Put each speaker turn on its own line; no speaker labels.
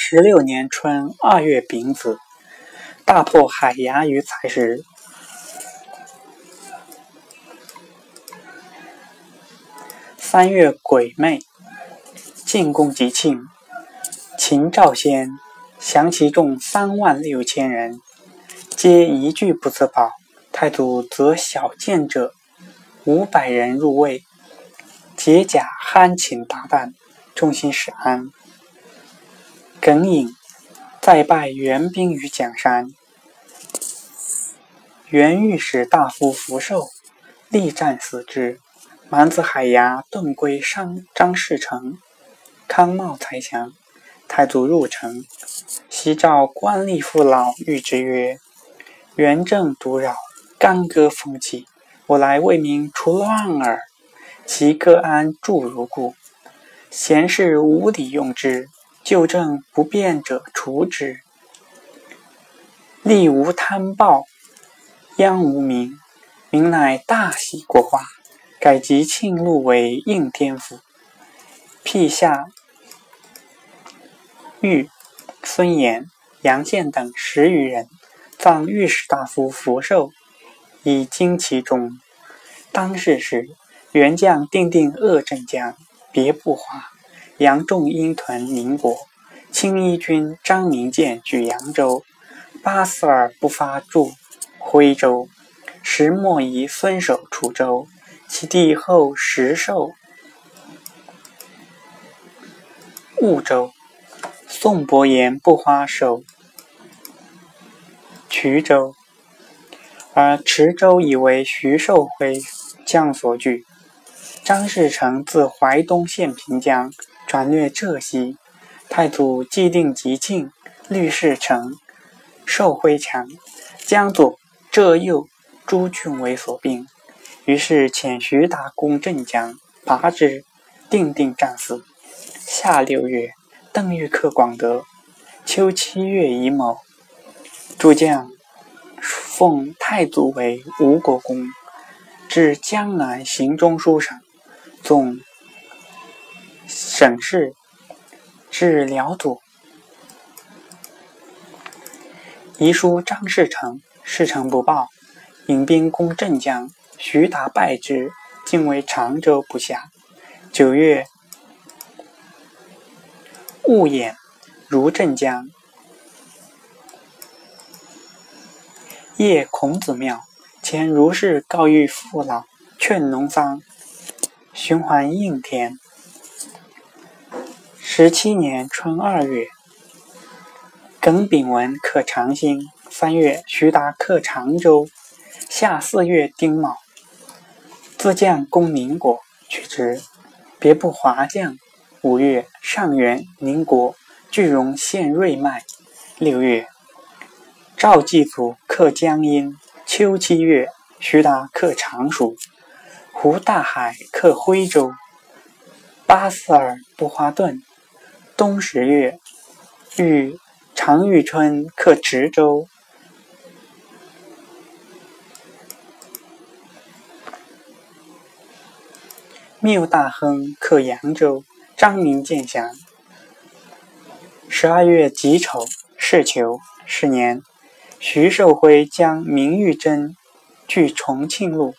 十六年春二月丙子，大破海牙于才时。三月癸未，进攻吉庆，秦赵先降其众三万六千人，皆一句不自保。太祖则小见者五百人入魏，解甲酣寝大啖，众心始安。耿颖再拜援兵于蒋山，原御史大夫福寿力战死之。蛮子海牙遁归商张士诚，康茂才降。太祖入城，夕召官吏父老，谕之曰：“元政独扰，干戈风起，我来为民除乱耳。其各安住如故，贤士无礼用之。”旧政不变者除之，吏无贪暴，殃无民，民乃大喜国化，改吉庆路为应天府，辟下御孙衍、杨宪等十余人，葬御史大夫福寿，以旌其中。当世时，元将定定鄂镇江，别不华。杨仲英屯宁国，青衣军张明建据扬州，巴斯尔不发驻徽州，石墨夷孙守楚州，其弟后石寿婺州，宋伯言不花守衢州，而池州以为徐寿辉将所据。张士诚自淮东县平江。转略浙西，太祖既定吉庆，律士成，寿辉强，江左、浙右诸郡为所并，于是遣徐达攻镇江，拔之，定定战死。夏六月，邓玉克广德。秋七月乙卯，诸将奉太祖为吴国公，至江南行中书省，总。省事至辽左，遗书张士诚，士诚不报，引兵攻镇江，徐达败之，竟为常州不下。九月，雾掩如镇江，夜孔子庙，前如是告谕父老，劝农桑，循环应天。十七年春二月，耿炳文克长兴。三月，徐达克常州。夏四月丁卯，自将攻宁国，取之。别部华将。五月，上元宁国，句容县瑞麦。六月，赵继祖克江阴。秋七月，徐达克常熟。胡大海克徽州。巴斯尔不花盾。冬十月，遇常遇春克池州，缪大亨克扬州，张明建降。十二月己丑，是囚。是年，徐寿辉将明玉珍据重庆路，